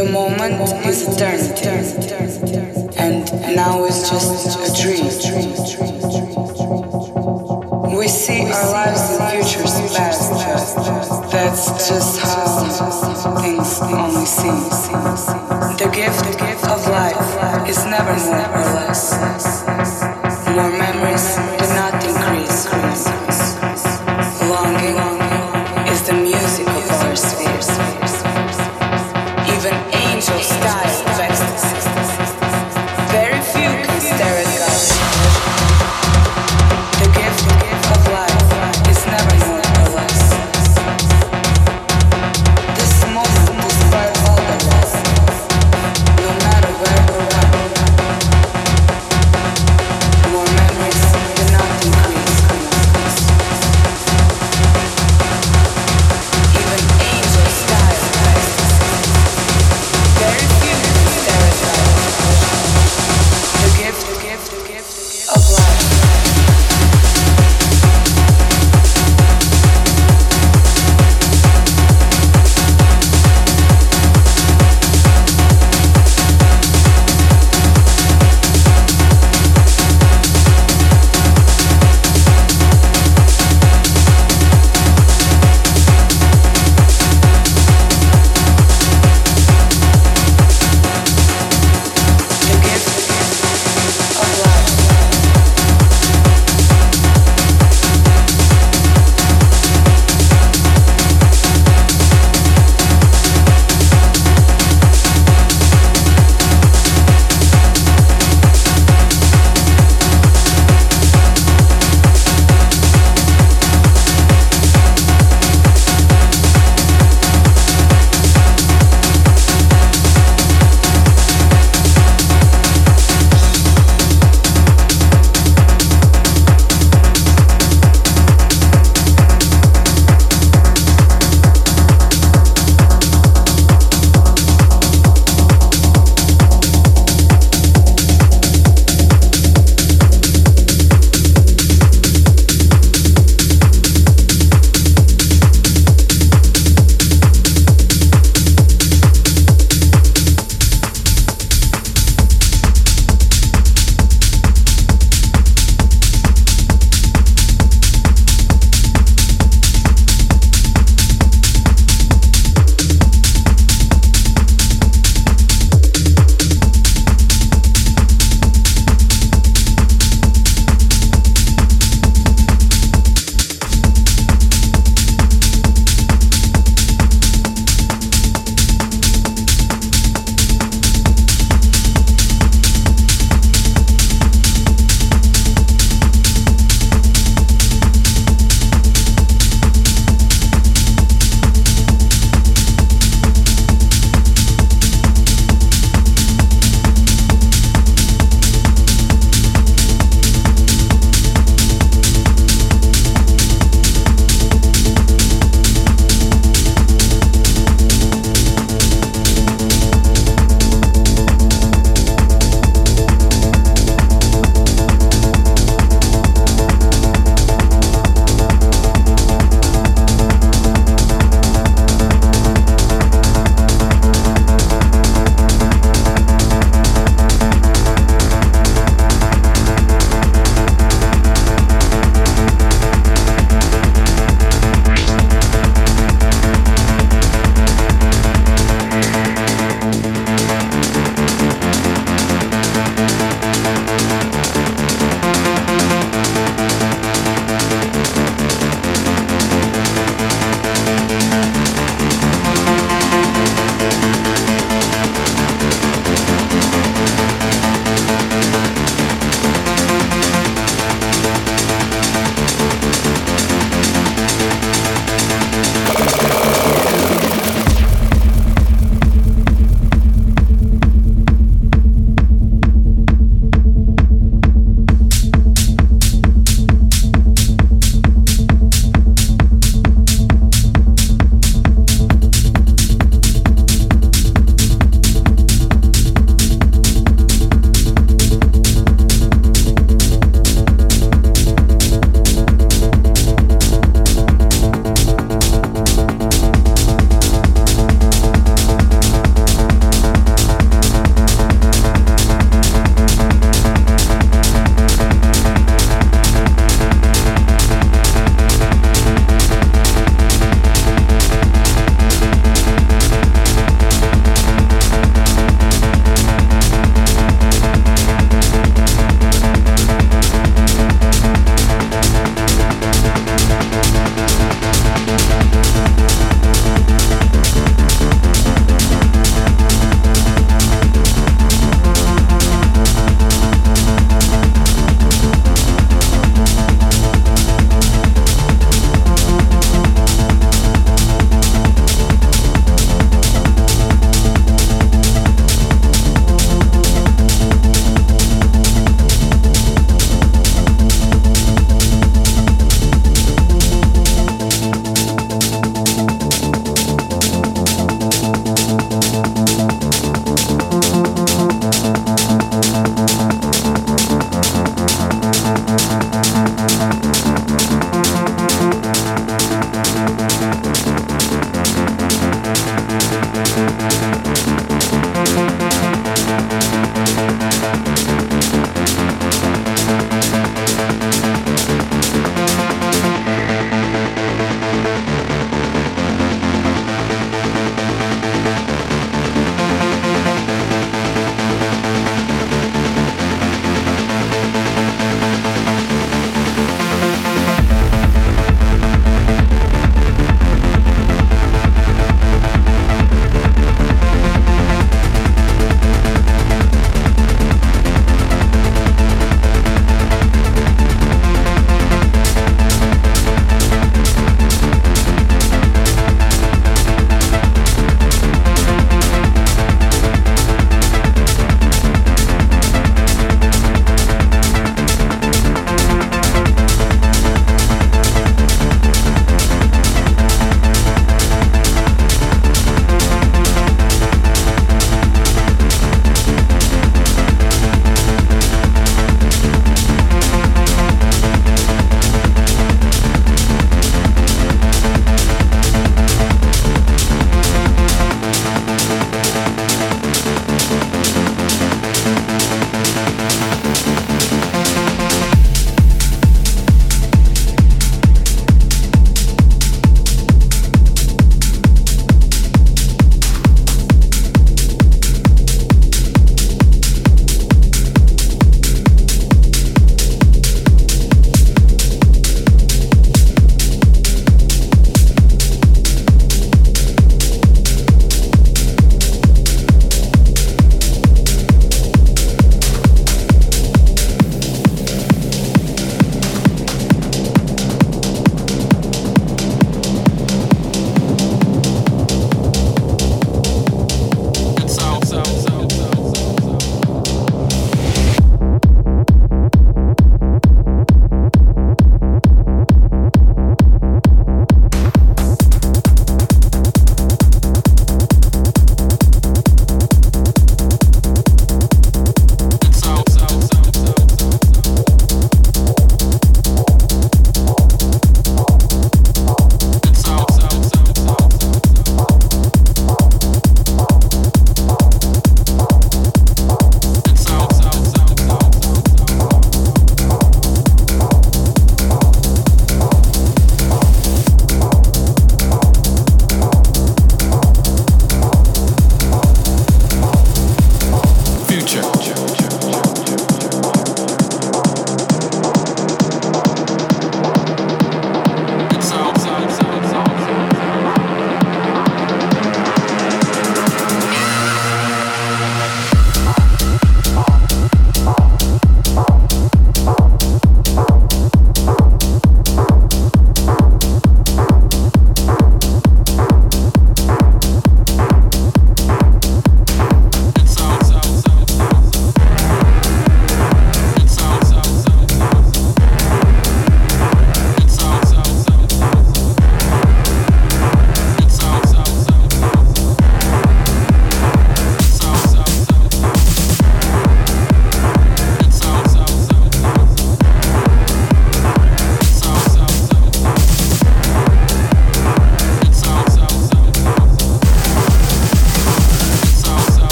The moment is eternity, and now is just a dream. We see our lives and futures past. That's just how things only seem. The gift of life is never more